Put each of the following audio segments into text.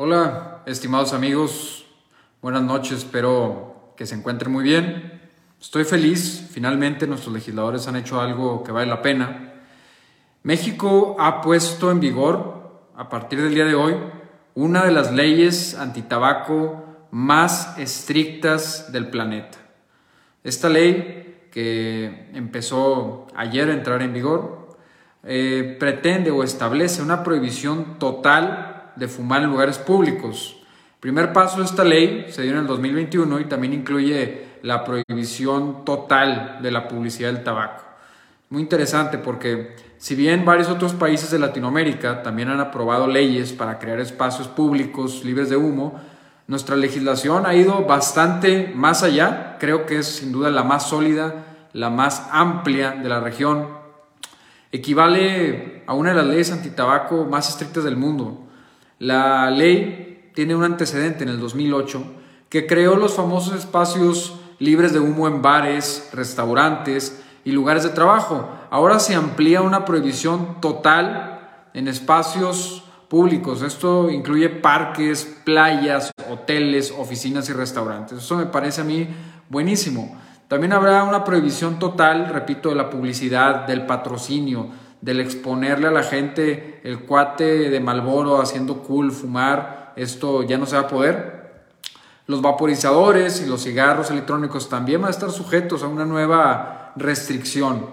Hola, estimados amigos, buenas noches, espero que se encuentren muy bien. Estoy feliz, finalmente nuestros legisladores han hecho algo que vale la pena. México ha puesto en vigor, a partir del día de hoy, una de las leyes antitabaco más estrictas del planeta. Esta ley, que empezó ayer a entrar en vigor, eh, pretende o establece una prohibición total de fumar en lugares públicos. Primer paso de esta ley se dio en el 2021 y también incluye la prohibición total de la publicidad del tabaco. Muy interesante porque si bien varios otros países de Latinoamérica también han aprobado leyes para crear espacios públicos libres de humo, nuestra legislación ha ido bastante más allá, creo que es sin duda la más sólida, la más amplia de la región. Equivale a una de las leyes antitabaco más estrictas del mundo. La ley tiene un antecedente en el 2008 que creó los famosos espacios libres de humo en bares, restaurantes y lugares de trabajo. Ahora se amplía una prohibición total en espacios públicos. Esto incluye parques, playas, hoteles, oficinas y restaurantes. Eso me parece a mí buenísimo. También habrá una prohibición total, repito, de la publicidad, del patrocinio, del exponerle a la gente el cuate de Malboro haciendo cool, fumar, esto ya no se va a poder. Los vaporizadores y los cigarros electrónicos también van a estar sujetos a una nueva restricción.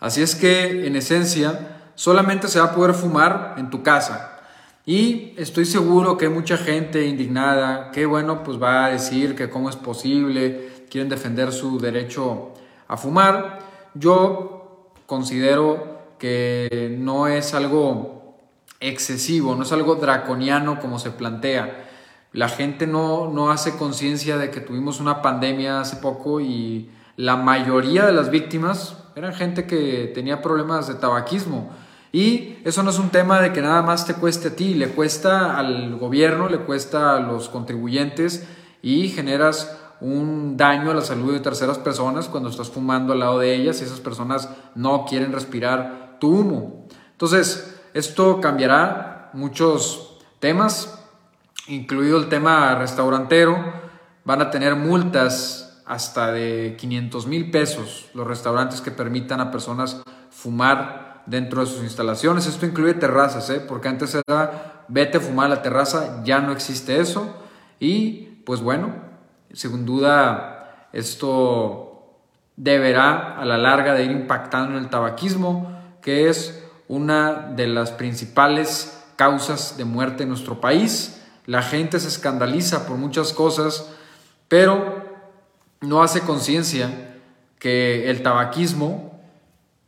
Así es que, en esencia, solamente se va a poder fumar en tu casa. Y estoy seguro que hay mucha gente indignada que, bueno, pues va a decir que cómo es posible, quieren defender su derecho a fumar. Yo considero que no es algo excesivo, no es algo draconiano como se plantea. La gente no, no hace conciencia de que tuvimos una pandemia hace poco y la mayoría de las víctimas eran gente que tenía problemas de tabaquismo. Y eso no es un tema de que nada más te cueste a ti, le cuesta al gobierno, le cuesta a los contribuyentes y generas un daño a la salud de terceras personas cuando estás fumando al lado de ellas y esas personas no quieren respirar tu humo. Entonces, esto cambiará muchos temas, incluido el tema restaurantero. Van a tener multas hasta de 500 mil pesos los restaurantes que permitan a personas fumar dentro de sus instalaciones. Esto incluye terrazas, ¿eh? porque antes era vete a fumar a la terraza, ya no existe eso. Y pues bueno, sin duda, esto deberá a la larga de ir impactando en el tabaquismo, que es una de las principales causas de muerte en nuestro país. La gente se escandaliza por muchas cosas, pero no hace conciencia que el tabaquismo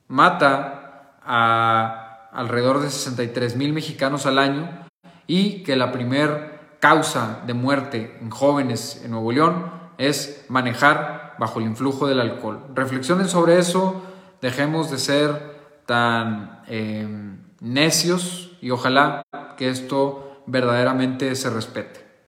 mata a alrededor de 63 mil mexicanos al año y que la primer causa de muerte en jóvenes en Nuevo León es manejar bajo el influjo del alcohol. Reflexionen sobre eso, dejemos de ser tan em, necios y ojalá que esto verdaderamente se respete.